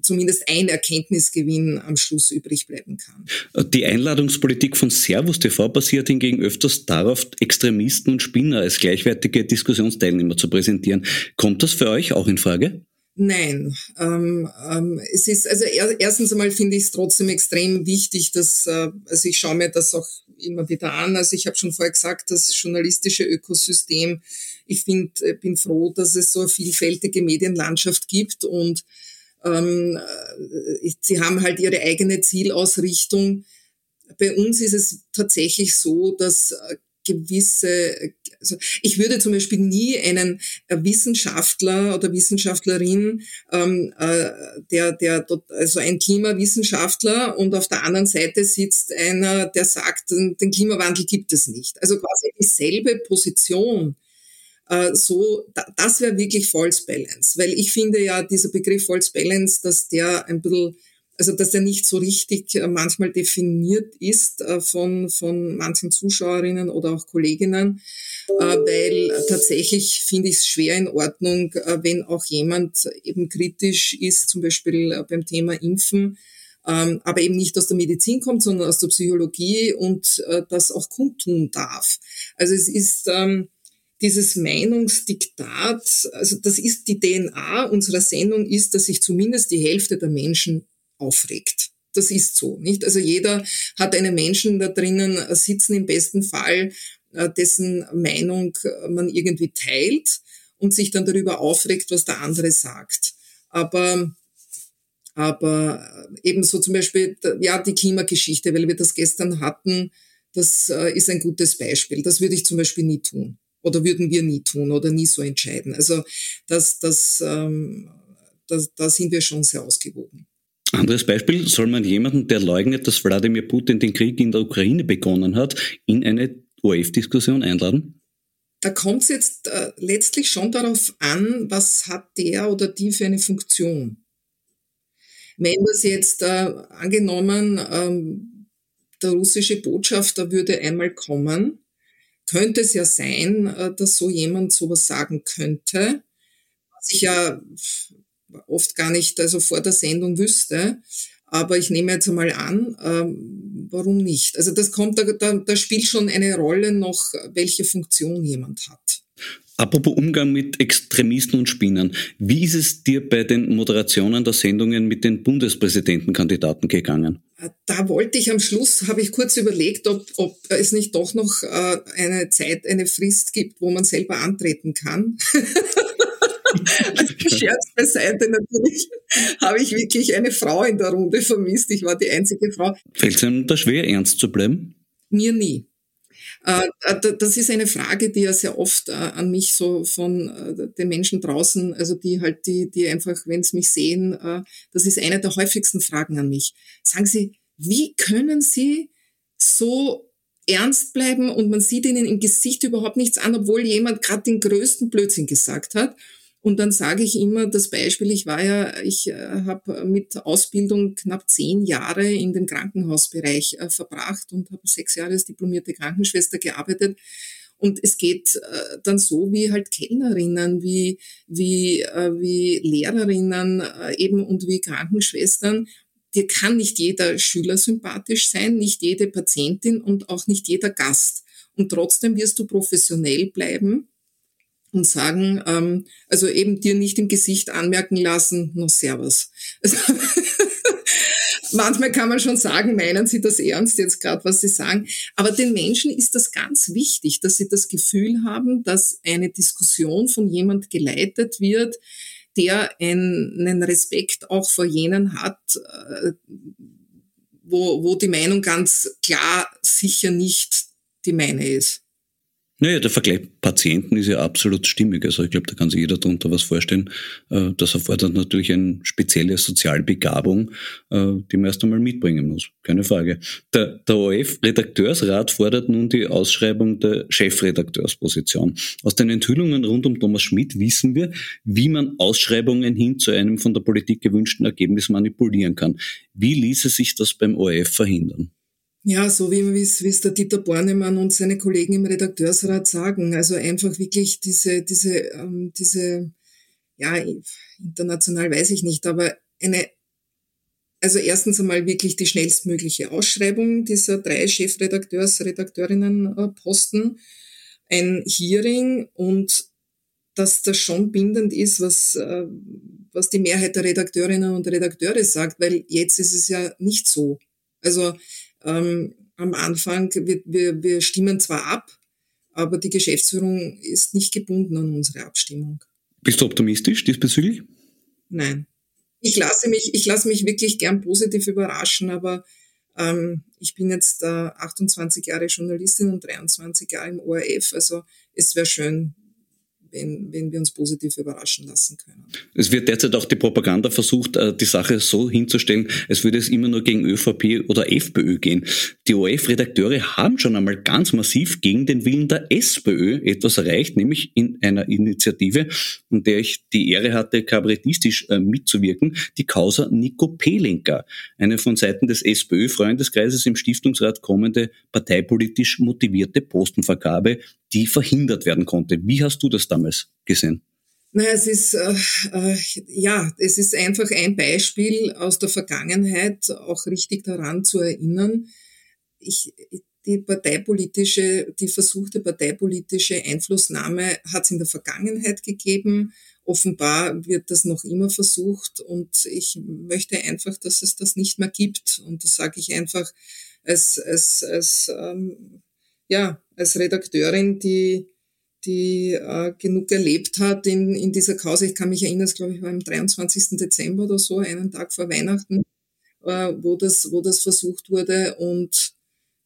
zumindest ein Erkenntnisgewinn am Schluss übrig bleiben kann. Die Einladungspolitik von Servus TV basiert hingegen öfters darauf, Extremisten und Spinner als gleichwertige Diskussionsteilnehmer zu präsentieren. Kommt das für euch auch in Frage? Nein, ähm, ähm, es ist also er, erstens einmal finde ich es trotzdem extrem wichtig, dass äh, also ich schaue mir das auch immer wieder an. Also ich habe schon vorher gesagt, das journalistische Ökosystem. Ich find, äh, bin froh, dass es so eine vielfältige Medienlandschaft gibt und ähm, äh, sie haben halt ihre eigene Zielausrichtung. Bei uns ist es tatsächlich so, dass äh, gewisse, also ich würde zum Beispiel nie einen Wissenschaftler oder Wissenschaftlerin, ähm, äh, der, der, also ein Klimawissenschaftler und auf der anderen Seite sitzt einer, der sagt, den Klimawandel gibt es nicht. Also quasi dieselbe Position. Äh, so, das wäre wirklich False Balance, weil ich finde ja, dieser Begriff False Balance, dass der ein bisschen Also dass der nicht so richtig äh, manchmal definiert ist äh, von, von manchen Zuschauerinnen oder auch Kolleginnen, weil tatsächlich finde ich es schwer in Ordnung, wenn auch jemand eben kritisch ist, zum Beispiel beim Thema Impfen, ähm, aber eben nicht aus der Medizin kommt, sondern aus der Psychologie und das auch kundtun darf. Also es ist ähm, dieses Meinungsdiktat, also das ist die DNA unserer Sendung, ist, dass sich zumindest die Hälfte der Menschen aufregt. Das ist so, nicht? Also jeder hat einen Menschen da drinnen sitzen, im besten Fall, äh, dessen Meinung man irgendwie teilt und sich dann darüber aufregt, was der andere sagt. Aber aber ebenso zum Beispiel, ja, die Klimageschichte, weil wir das gestern hatten, das äh, ist ein gutes Beispiel. Das würde ich zum Beispiel nie tun oder würden wir nie tun oder nie so entscheiden. Also das, das, ähm, das, da sind wir schon sehr ausgewogen. Anderes Beispiel, soll man jemanden, der leugnet, dass Wladimir Putin den Krieg in der Ukraine begonnen hat, in eine ORF-Diskussion einladen? Da kommt es jetzt äh, letztlich schon darauf an, was hat der oder die für eine Funktion. Wenn das jetzt äh, angenommen, ähm, der russische Botschafter würde einmal kommen könnte es ja sein, äh, dass so jemand sowas sagen könnte, was ich ja oft gar nicht also vor der Sendung wüsste. Aber ich nehme jetzt einmal an, ähm, warum nicht? Also das kommt, da, da, da spielt schon eine Rolle noch, welche Funktion jemand hat. Apropos Umgang mit Extremisten und Spinnern. Wie ist es dir bei den Moderationen der Sendungen mit den Bundespräsidentenkandidaten gegangen? Da wollte ich am Schluss, habe ich kurz überlegt, ob, ob es nicht doch noch äh, eine Zeit, eine Frist gibt, wo man selber antreten kann. Scherz beiseite, natürlich habe ich wirklich eine Frau in der Runde vermisst. Ich war die einzige Frau. Fällt es einem da schwer, ernst zu bleiben? Mir nie. Äh, äh, das ist eine Frage, die ja sehr oft äh, an mich so von den Menschen draußen, also die halt, die, die einfach, wenn sie mich sehen, das ist eine der häufigsten Fragen an mich. Sagen Sie, wie können Sie so ernst bleiben und man sieht ihnen im Gesicht überhaupt nichts an, obwohl jemand gerade den größten Blödsinn gesagt hat? Und dann sage ich immer das Beispiel, ich war ja, ich äh, habe mit Ausbildung knapp zehn Jahre in dem Krankenhausbereich äh, verbracht und habe sechs Jahre als diplomierte Krankenschwester gearbeitet. Und es geht äh, dann so wie halt Kellnerinnen, wie, wie, äh, wie Lehrerinnen eben und wie Krankenschwestern. Dir kann nicht jeder Schüler sympathisch sein, nicht jede Patientin und auch nicht jeder Gast. Und trotzdem wirst du professionell bleiben und sagen, ähm, also eben dir nicht im Gesicht anmerken lassen, no servus. Also, manchmal kann man schon sagen, meinen sie das ernst jetzt gerade, was sie sagen. Aber den Menschen ist das ganz wichtig, dass sie das Gefühl haben, dass eine Diskussion von jemand geleitet wird, der einen Respekt auch vor jenen hat, äh, wo, wo die Meinung ganz klar sicher nicht die meine ist. Naja, der Vergleich Patienten ist ja absolut stimmig. Also ich glaube, da kann sich jeder darunter was vorstellen. Äh, das erfordert natürlich eine spezielle Sozialbegabung, äh, die man erst einmal mitbringen muss. Keine Frage. Der, der ORF-Redakteursrat fordert nun die Ausschreibung der Chefredakteursposition. Aus den Enthüllungen rund um Thomas Schmidt wissen wir, wie man Ausschreibungen hin zu einem von der Politik gewünschten Ergebnis manipulieren kann. Wie ließe sich das beim ORF verhindern? Ja, so wie, es der Dieter Bornemann und seine Kollegen im Redakteursrat sagen. Also einfach wirklich diese, diese, ähm, diese, ja, international weiß ich nicht, aber eine, also erstens einmal wirklich die schnellstmögliche Ausschreibung dieser drei Chefredakteurs, Redakteurinnen-Posten, ein Hearing und dass das schon bindend ist, was, äh, was die Mehrheit der Redakteurinnen und Redakteure sagt, weil jetzt ist es ja nicht so. Also ähm, am Anfang, wir, wir, wir stimmen zwar ab, aber die Geschäftsführung ist nicht gebunden an unsere Abstimmung. Bist du optimistisch diesbezüglich? Nein. Ich lasse mich, ich lasse mich wirklich gern positiv überraschen, aber ähm, ich bin jetzt äh, 28 Jahre Journalistin und 23 Jahre im ORF. Also es wäre schön, wenn, wenn wir uns positiv überraschen lassen können. Es wird derzeit auch die Propaganda versucht, äh, die Sache so hinzustellen, als würde es immer nur gegen ÖVP oder FPÖ gehen. Die ORF-Redakteure haben schon einmal ganz massiv gegen den Willen der SPÖ etwas erreicht, nämlich in einer Initiative, in der ich die Ehre hatte, kabarettistisch äh, mitzuwirken, die Causa Nico Pelinka, eine von Seiten des SPÖ-Freundeskreises im Stiftungsrat kommende parteipolitisch motivierte Postenvergabe, die verhindert werden konnte. Wie hast du das damals gesehen? Naja, es ist, äh, äh, ja, es ist einfach ein Beispiel aus der Vergangenheit, auch richtig daran zu erinnern. Ich, die parteipolitische, die versuchte parteipolitische Einflussnahme hat es in der Vergangenheit gegeben. Offenbar wird das noch immer versucht und ich möchte einfach, dass es das nicht mehr gibt. Und das sage ich einfach als, als, als, ähm, ja, als Redakteurin, die die äh, genug erlebt hat in, in dieser Kause. Ich kann mich erinnern, es glaube ich war am 23. Dezember oder so, einen Tag vor Weihnachten, äh, wo, das, wo das versucht wurde. Und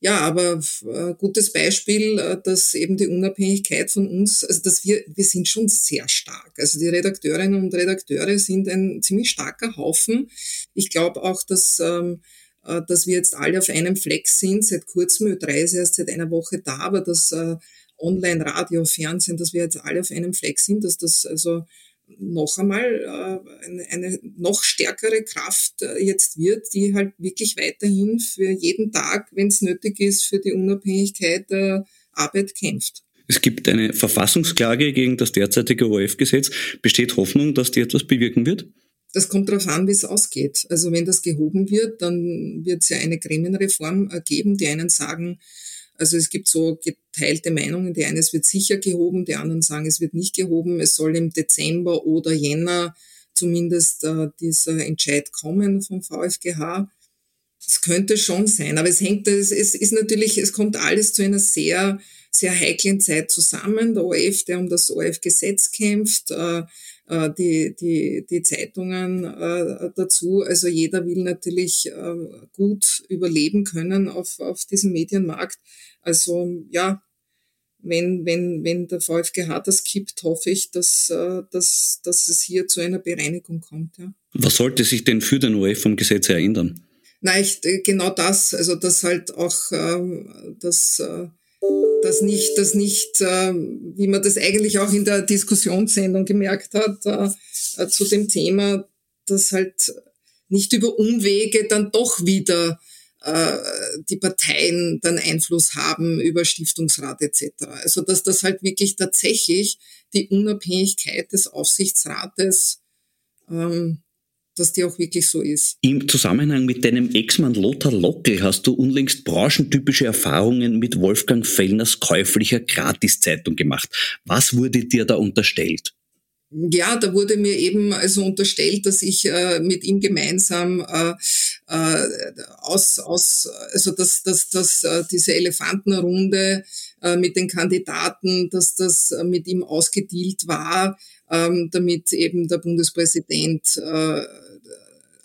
ja, aber äh, gutes Beispiel, äh, dass eben die Unabhängigkeit von uns, also dass wir, wir sind schon sehr stark. Also die Redakteurinnen und Redakteure sind ein ziemlich starker Haufen. Ich glaube auch, dass ähm, äh, dass wir jetzt alle auf einem Fleck sind. Seit kurzem, Ö3 ist erst seit einer Woche da, aber das äh, Online, Radio, Fernsehen, dass wir jetzt alle auf einem Fleck sind, dass das also noch einmal äh, eine, eine noch stärkere Kraft äh, jetzt wird, die halt wirklich weiterhin für jeden Tag, wenn es nötig ist, für die Unabhängigkeit der Arbeit kämpft. Es gibt eine Verfassungsklage gegen das derzeitige ORF-Gesetz. Besteht Hoffnung, dass die etwas bewirken wird? Das kommt darauf an, wie es ausgeht. Also wenn das gehoben wird, dann wird es ja eine Gremienreform geben. Die einen sagen, also es gibt so geteilte Meinungen. Die einen, es wird sicher gehoben, die anderen sagen, es wird nicht gehoben. Es soll im Dezember oder Jänner zumindest äh, dieser Entscheid kommen vom VfGH. Es könnte schon sein, aber es hängt, es, es ist natürlich, es kommt alles zu einer sehr, sehr heiklen Zeit zusammen. Der ORF, der um das ORF-Gesetz kämpft, äh, äh, die, die, die Zeitungen äh, dazu. Also jeder will natürlich äh, gut überleben können auf, auf diesem Medienmarkt. Also ja, wenn, wenn, wenn der VfGH das kippt, hoffe ich, dass, dass, dass es hier zu einer Bereinigung kommt. Ja. Was sollte sich denn für den ORF vom Gesetz her ändern? Nein, genau das, also dass halt auch das das nicht, das nicht, äh, wie man das eigentlich auch in der Diskussionssendung gemerkt hat, äh, äh, zu dem Thema, dass halt nicht über Umwege dann doch wieder die Parteien dann Einfluss haben über Stiftungsrat etc. Also dass das halt wirklich tatsächlich die Unabhängigkeit des Aufsichtsrates ähm, dass die auch wirklich so ist. Im Zusammenhang mit deinem Ex-Mann Lothar Lockel hast du unlängst branchentypische Erfahrungen mit Wolfgang Fellners käuflicher Gratiszeitung gemacht. Was wurde dir da unterstellt? Ja, da wurde mir eben also unterstellt, dass ich äh, mit ihm gemeinsam äh, äh, aus, aus also dass, dass, dass äh, diese Elefantenrunde äh, mit den Kandidaten, dass das äh, mit ihm ausgedealt war, ähm, damit eben der Bundespräsident äh,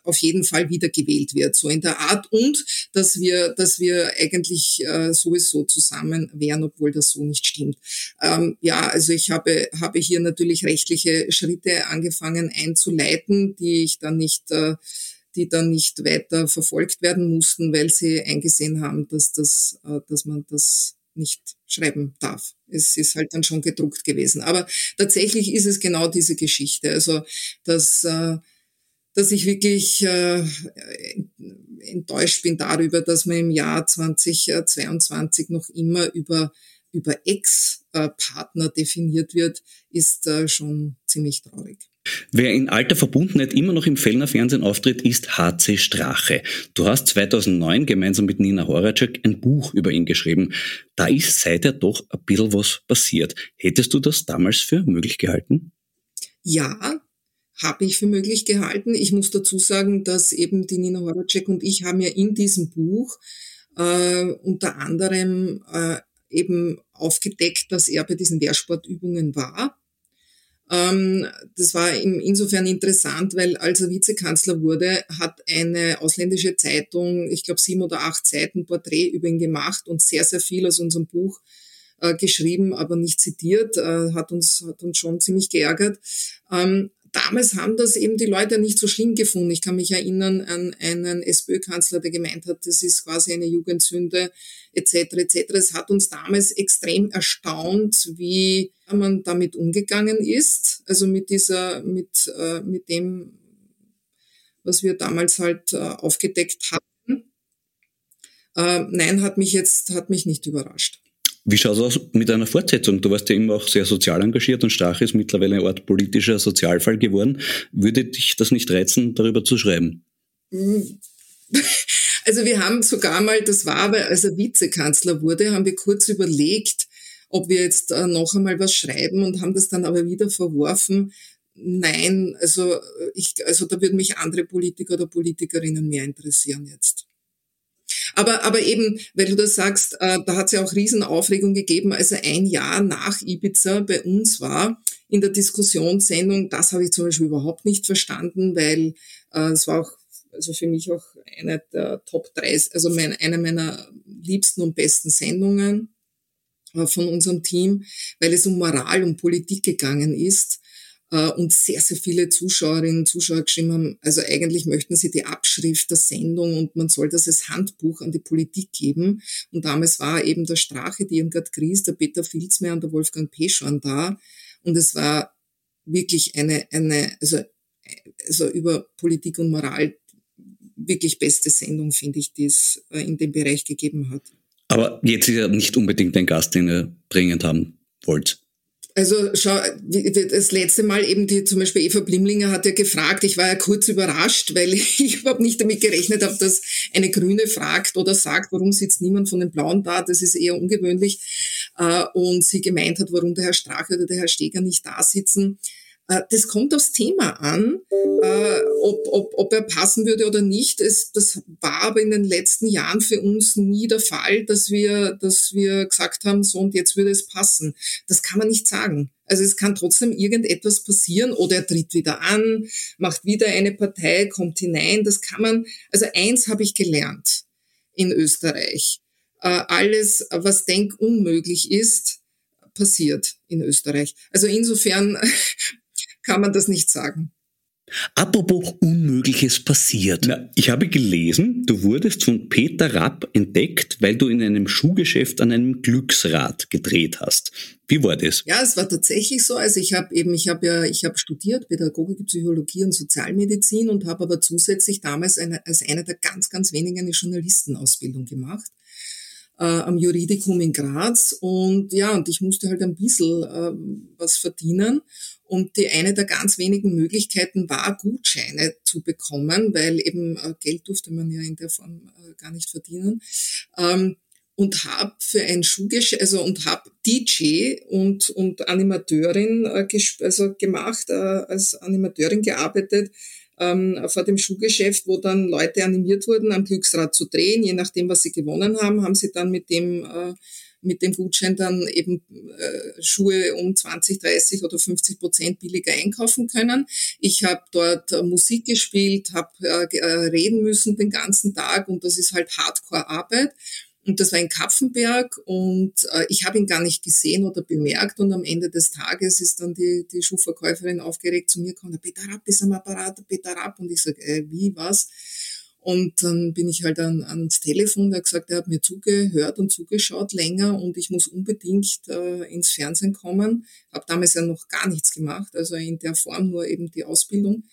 auf jeden Fall wiedergewählt wird, so in der Art. Und dass wir, dass wir eigentlich äh, sowieso zusammen wären, obwohl das so nicht stimmt. Ähm, ja, also ich habe, habe hier natürlich rechtliche Schritte angefangen einzuleiten, die ich dann nicht äh, die dann nicht weiter verfolgt werden mussten, weil sie eingesehen haben, dass das, äh, dass man das nicht schreiben darf. Es ist halt dann schon gedruckt gewesen. Aber tatsächlich ist es genau diese Geschichte. Also, dass äh, dass ich wirklich äh, enttäuscht bin darüber, dass man im Jahr 2022 noch immer über, über Ex-Partner definiert wird, ist äh, schon ziemlich traurig. Wer in alter Verbundenheit immer noch im Fellner Fernsehen auftritt, ist HC Strache. Du hast 2009 gemeinsam mit Nina Horacek ein Buch über ihn geschrieben. Da ist seither doch ein bisschen was passiert. Hättest du das damals für möglich gehalten? Ja, habe ich für möglich gehalten. Ich muss dazu sagen, dass eben die Nina Horacek und ich haben ja in diesem Buch äh, unter anderem äh, eben aufgedeckt, dass er bei diesen Wehrsportübungen war. Ähm, das war insofern interessant, weil als er Vizekanzler wurde, hat eine ausländische Zeitung, ich glaube sieben oder acht Seiten Porträt über ihn gemacht und sehr, sehr viel aus unserem Buch äh, geschrieben, aber nicht zitiert, äh, hat uns hat uns schon ziemlich geärgert. Ähm, damals haben das eben die Leute nicht so schlimm gefunden. Ich kann mich erinnern an einen SPÖ-Kanzler, der gemeint hat, das ist quasi eine Jugendsünde etc. etc. Es hat uns damals extrem erstaunt, wie man damit umgegangen ist. Also mit dieser, mit, äh, mit dem, was wir damals halt äh, aufgedeckt hatten. Äh, nein, hat mich jetzt, hat mich nicht überrascht. Wie schaut es aus mit einer Fortsetzung? Du warst ja immer auch sehr sozial engagiert und Strache ist mittlerweile eine Art politischer Sozialfall geworden. Würde dich das nicht reizen, darüber zu schreiben? Also wir haben sogar mal, das war aber, als er Vizekanzler wurde, haben wir kurz überlegt, ob wir jetzt äh, noch einmal was schreiben und haben das dann aber wieder verworfen. Nein, also ich, also da würden mich andere Politiker oder Politikerinnen mehr interessieren jetzt. Aber, aber eben, weil du das sagst, äh, da hat es ja auch Riesenaufregung gegeben, als er ein Jahr nach Ibiza bei uns war in der Diskussionssendung. Das habe ich zum Beispiel überhaupt nicht verstanden, weil äh, es war auch also für mich auch eine der Top 3, also mein, eine meiner liebsten und besten Sendungen äh, von unserem Team, weil es um Moral und Politik gegangen ist und sehr, sehr viele Zuschauerinnen und Zuschauer geschrieben haben, also eigentlich möchten sie die Abschrift der Sendung und man soll das als Handbuch an die Politik geben. Und damals war eben der Strache, die Irmgard Gries, der Peter Filzmeier und der Wolfgang Peschorn da. Und es war wirklich eine, eine, also, also über Politik und Moral wirklich beste Sendung, finde ich, die es äh, in dem Bereich gegeben hat. Aber jetzt ist ja nicht unbedingt ein Gast, den ihr dringend haben wollt. Also schau, das letzte Mal eben die, zum Beispiel Eva Blimlinger hat ja gefragt, ich war ja kurz überrascht, weil ich überhaupt nicht damit gerechnet habe, dass eine Grüne fragt oder sagt, warum sitzt niemand von den Blauen da, das ist eher ungewöhnlich. Äh, und sie gemeint hat, warum der Herr Strache oder der Herr Steger nicht da sitzen. Äh, das kommt aufs Thema an, äh, ob, ob, ob er passen würde oder nicht. Es, das war aber in den letzten Jahren für uns nie der Fall, dass wir, dass wir gesagt haben, so und jetzt würde es passen. Das kann man nicht sagen. Also es kann trotzdem irgendetwas passieren oder er tritt wieder an, macht wieder eine Partei, kommt hinein. Das kann man, also eins habe ich gelernt in Österreich. Äh, alles, was denkunmöglich ist, passiert in Österreich. Also insofern kann man das nicht sagen. Apropos Unmögliches passiert. Na, ich habe gelesen, du wurdest von Peter Rapp entdeckt, weil du in einem Schuhgeschäft an einem Glücksrad gedreht hast. Wie war das? Ja, es war tatsächlich so. Also ich habe eben, ich habe ja, ich habe studiert Pädagogik, Psychologie und Sozialmedizin und habe aber zusätzlich damals eine, als einer der ganz, ganz wenigen eine Journalistenausbildung gemacht äh, am Juridikum in Graz. Und ja, und ich musste halt ein bisschen äh, was verdienen. Und die eine der ganz wenigen Möglichkeiten war, Gutscheine zu bekommen, weil eben äh, Geld durfte man ja in der Form äh, gar nicht verdienen. Ähm, und habe für ein Schuhgeschäft, also und habe DJ und, und Animateurin äh, also gemacht, äh, als Animateurin gearbeitet ähm, vor dem Schuhgeschäft, wo dann Leute animiert wurden, am Glücksrad zu drehen. Je nachdem, was sie gewonnen haben, haben sie dann mit dem äh, mit dem Gutschein dann eben äh, Schuhe um 20, 30 oder 50 Prozent billiger einkaufen können. Ich habe dort äh, Musik gespielt, habe äh, äh, reden müssen den ganzen Tag und das ist halt Hardcore-Arbeit. Und das war in Kapfenberg und äh, ich habe ihn gar nicht gesehen oder bemerkt und am Ende des Tages ist dann die, die Schuhverkäuferin aufgeregt zu mir gekommen, Peter Rapp ist am Apparat, Peter Rapp und ich sage, äh, wie, was? Und dann bin ich halt an, ans Telefon, der hat gesagt, er hat mir zugehört und zugeschaut länger und ich muss unbedingt äh, ins Fernsehen kommen. Habe damals ja noch gar nichts gemacht, also in der Form nur eben die Ausbildung.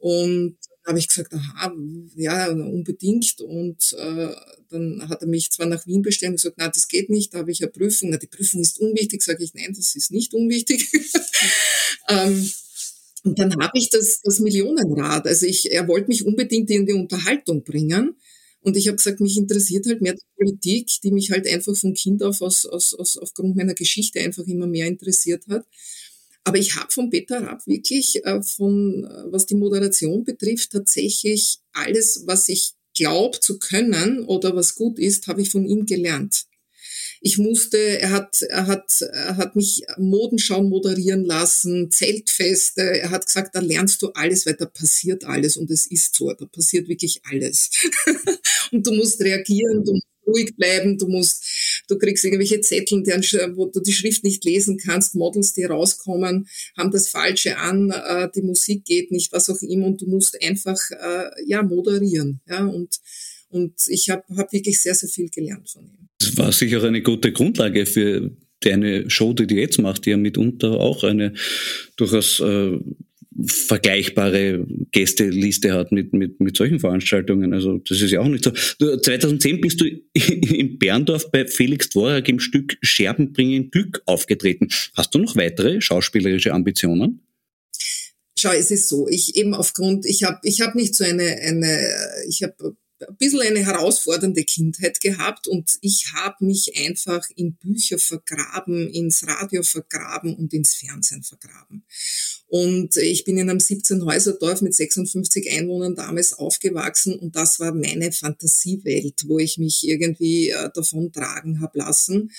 Und habe ich gesagt, aha, ja, unbedingt. Und äh, dann hat er mich zwar nach Wien bestellt und gesagt, na, das geht nicht, da habe ich eine Prüfung. Na, die Prüfung ist unwichtig, sage ich, nein, das ist nicht unwichtig. ähm, und dann habe ich das, das Millionenrad. Also ich, er wollte mich unbedingt in die Unterhaltung bringen. Und ich habe gesagt, mich interessiert halt mehr die Politik, die mich halt einfach von Kind auf aus, aus, aus, aufgrund meiner Geschichte einfach immer mehr interessiert hat. Aber ich habe von Peter Rapp wirklich, äh, von, äh, was die Moderation betrifft, tatsächlich alles, was ich glaube zu können oder was gut ist, habe ich von ihm gelernt. Ich musste, er hat, er hat, er hat mich Modenschau moderieren lassen, Zeltfeste. Er hat gesagt, da lernst du alles, weil da passiert alles und es ist so, da passiert wirklich alles. und du musst reagieren, du musst ruhig bleiben, du musst, du kriegst irgendwelche Zettel, wo du die Schrift nicht lesen kannst, Models, die rauskommen, haben das Falsche an, äh, die Musik geht nicht, was auch immer und du musst einfach äh, ja moderieren. Ja, und, und ich habe hab wirklich sehr, sehr viel gelernt von ihm. Das war sicher eine gute Grundlage für deine Show, die du jetzt machst, die ja mitunter auch eine durchaus äh, vergleichbare Gästeliste hat mit, mit, mit solchen Veranstaltungen. Also das ist ja auch nicht so. 2010 bist du in Berndorf bei Felix Dvorak im Stück Scherben bringen Glück aufgetreten. Hast du noch weitere schauspielerische Ambitionen? Schau, es ist so, ich eben aufgrund, ich habe ich hab nicht so eine, eine ich habe ein bisschen eine herausfordernde Kindheit gehabt und ich habe mich einfach in Bücher vergraben, ins Radio vergraben und ins Fernsehen vergraben. Und ich bin in einem 17-Häuser-Dorf mit 56 Einwohnern damals aufgewachsen und das war meine Fantasiewelt, wo ich mich irgendwie äh, davon tragen habe lassen.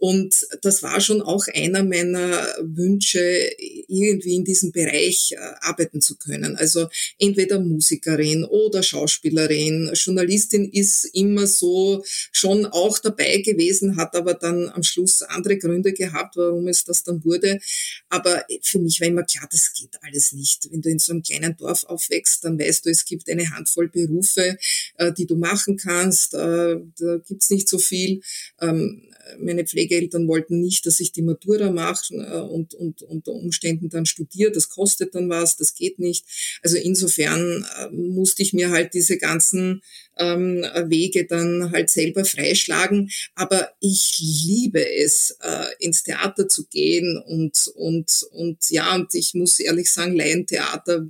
Und das war schon auch einer meiner Wünsche, irgendwie in diesem Bereich äh, arbeiten zu können. Also entweder Musikerin oder Schauspielerin. Journalistin ist immer so schon auch dabei gewesen, hat aber dann am Schluss andere Gründe gehabt, warum es das dann wurde. Aber für mich war immer klar, das geht alles nicht. Wenn du in so einem kleinen Dorf aufwächst, dann weißt du, es gibt eine Handvoll Berufe, äh, die du machen kannst. Äh, da gibt's nicht so viel. Ähm, meine Pflegeeltern wollten nicht, dass ich die Matura mache äh, und, und unter Umständen dann studiere. Das kostet dann was, das geht nicht. Also insofern äh, musste ich mir halt diese ganzen ähm, Wege dann halt selber freischlagen. Aber ich liebe es, äh, ins Theater zu gehen und, und, und ja, und ich muss ehrlich sagen, Laientheater,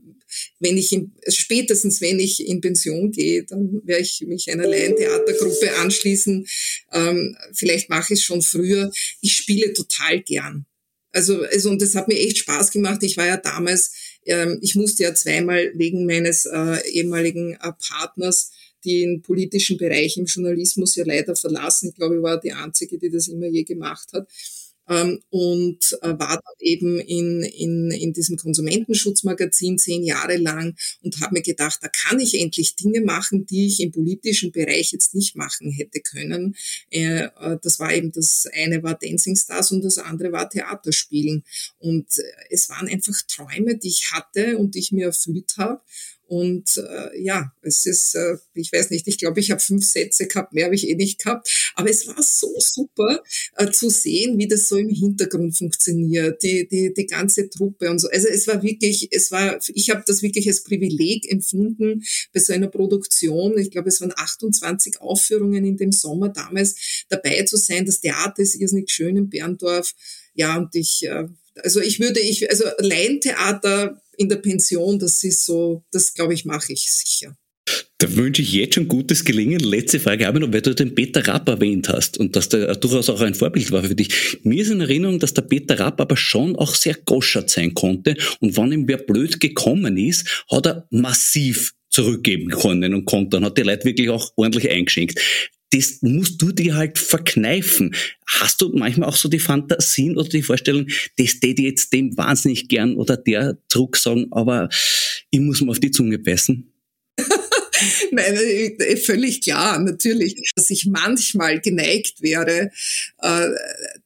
wenn ich in, spätestens wenn ich in Pension gehe, dann werde ich mich einer Laientheatergruppe anschließen. Ähm, vielleicht mache ich es schon früher. Ich spiele total gern. Also, also, und das hat mir echt Spaß gemacht. Ich war ja damals, ähm, ich musste ja zweimal wegen meines äh, ehemaligen äh, Partners den politischen Bereich im Journalismus ja leider verlassen. Ich glaube, ich war die Einzige, die das immer je gemacht hat. Ähm, und äh, war dann eben in, in, in diesem Konsumentenschutzmagazin zehn Jahre lang und habe mir gedacht, da kann ich endlich Dinge machen, die ich im politischen Bereich jetzt nicht machen hätte können. Äh, äh, das war eben das eine war Dancing Stars und das andere war Theaterspielen. Und es waren einfach Träume, die ich hatte und die ich mir erfüllt habe. Und äh, ja, es ist, äh, ich weiß nicht, ich glaube, ich habe fünf Sätze gehabt, mehr habe ich eh nicht gehabt. Aber es war so super äh, zu sehen, wie das so im Hintergrund funktioniert, die, die, die ganze Truppe und so. Also es war wirklich, es war, ich habe das wirklich als Privileg empfunden bei so einer Produktion. Ich glaube, es waren 28 Aufführungen in dem Sommer damals dabei zu sein. Das Theater ist irrsinnig schön in Berndorf. Ja, und ich, äh, also ich würde, ich, also Laientheater in der Pension, das ist so, das glaube ich, mache ich sicher. Da wünsche ich jetzt schon gutes Gelingen. Letzte Frage habe ich noch, weil du den Peter Rapp erwähnt hast und dass der durchaus auch ein Vorbild war für dich. Mir ist in Erinnerung, dass der Peter Rapp aber schon auch sehr goschert sein konnte und wenn ihm wer blöd gekommen ist, hat er massiv zurückgeben können und konnte und hat die Leute wirklich auch ordentlich eingeschenkt das musst du dir halt verkneifen. Hast du manchmal auch so die Fantasien oder die Vorstellung, das täte jetzt dem wahnsinnig gern oder der Druck sagen, aber ich muss mal auf die Zunge beißen? Nein, äh, völlig klar, natürlich, dass ich manchmal geneigt wäre, äh,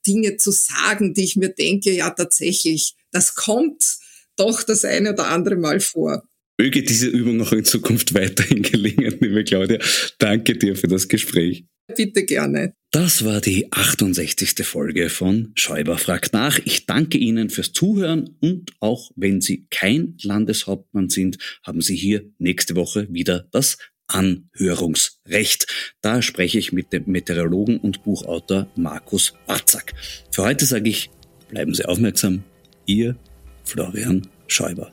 Dinge zu sagen, die ich mir denke, ja tatsächlich, das kommt doch das eine oder andere Mal vor. Möge diese Übung auch in Zukunft weiterhin gelingen, liebe Claudia. Danke dir für das Gespräch. Bitte gerne. Das war die 68. Folge von Schäuber fragt nach. Ich danke Ihnen fürs Zuhören und auch wenn Sie kein Landeshauptmann sind, haben Sie hier nächste Woche wieder das Anhörungsrecht. Da spreche ich mit dem Meteorologen und Buchautor Markus Watzak. Für heute sage ich, bleiben Sie aufmerksam. Ihr Florian Schäuber.